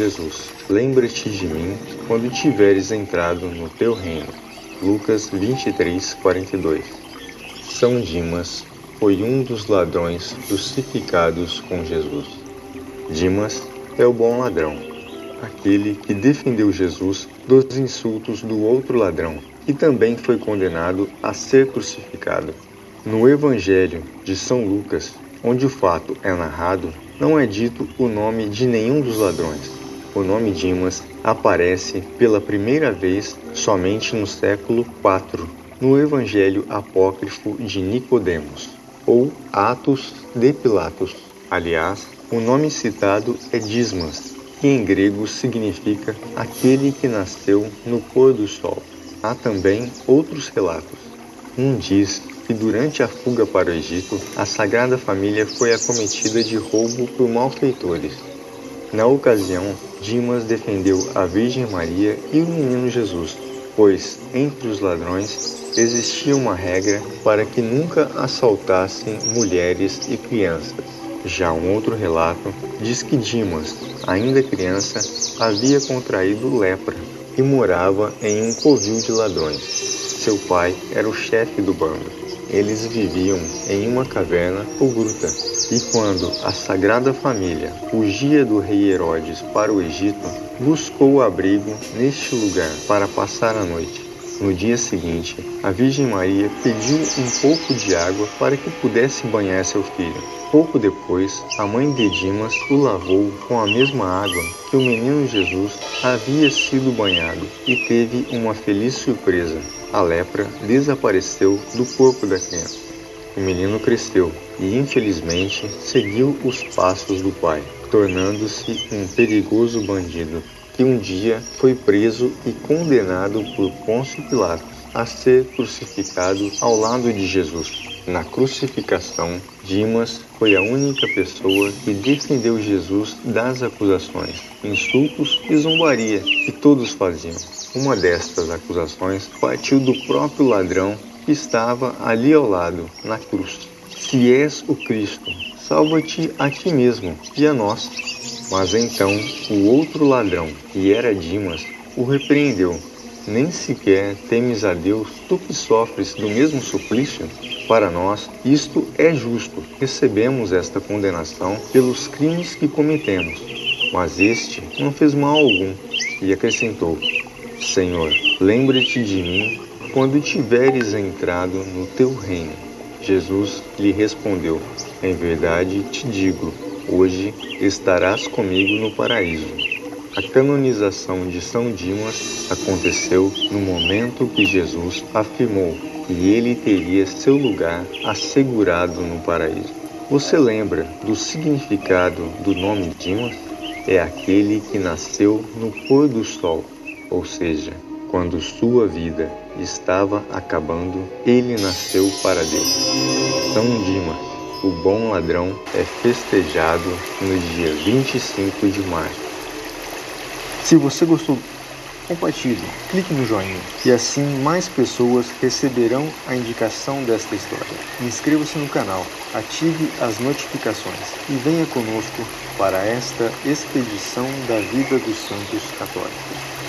Jesus, lembra-te de mim quando tiveres entrado no teu reino. Lucas 23, 42 São Dimas foi um dos ladrões crucificados com Jesus. Dimas é o bom ladrão, aquele que defendeu Jesus dos insultos do outro ladrão, que também foi condenado a ser crucificado. No Evangelho de São Lucas, onde o fato é narrado, não é dito o nome de nenhum dos ladrões. O nome Dimas aparece pela primeira vez somente no século IV, no Evangelho apócrifo de Nicodemos, ou Atos de Pilatos. Aliás, o nome citado é Dismas, que em grego significa aquele que nasceu no pôr do sol. Há também outros relatos. Um diz que durante a fuga para o Egito, a Sagrada Família foi acometida de roubo por malfeitores. Na ocasião, Dimas defendeu a Virgem Maria e o menino Jesus, pois entre os ladrões existia uma regra para que nunca assaltassem mulheres e crianças. Já um outro relato diz que Dimas, ainda criança, havia contraído lepra e morava em um covil de ladrões. Seu pai era o chefe do bando. Eles viviam em uma caverna ou gruta, e quando a Sagrada Família fugia do rei Herodes para o Egito, buscou abrigo neste lugar para passar a noite. No dia seguinte, a Virgem Maria pediu um pouco de água para que pudesse banhar seu filho. Pouco depois, a mãe de Dimas o lavou com a mesma água que o menino Jesus havia sido banhado e teve uma feliz surpresa. A lepra desapareceu do corpo da criança. O menino cresceu e, infelizmente, seguiu os passos do pai, tornando-se um perigoso bandido que um dia foi preso e condenado por Pôncio Pilatos a ser crucificado ao lado de Jesus. Na crucificação, Dimas foi a única pessoa que defendeu Jesus das acusações, insultos e zombaria que todos faziam. Uma destas acusações partiu do próprio ladrão que estava ali ao lado, na cruz. Se és o Cristo, salva-te a ti mesmo e a nós. Mas então o outro ladrão, que era Dimas, o repreendeu. Nem sequer temes a Deus, tu que sofres do mesmo suplício? Para nós, isto é justo. Recebemos esta condenação pelos crimes que cometemos. Mas este não fez mal algum. E acrescentou: Senhor, lembre-te de mim quando tiveres entrado no teu reino. Jesus lhe respondeu: Em verdade te digo, hoje estarás comigo no paraíso. A canonização de São Dimas aconteceu no momento que Jesus afirmou que ele teria seu lugar assegurado no paraíso. Você lembra do significado do nome Dimas? É aquele que nasceu no pôr do sol, ou seja, quando sua vida estava acabando, ele nasceu para Deus. São Dimas, o bom ladrão, é festejado no dia 25 de março. Se você gostou, compartilhe, clique no joinha e assim mais pessoas receberão a indicação desta história. Inscreva-se no canal, ative as notificações e venha conosco para esta expedição da vida dos santos católicos.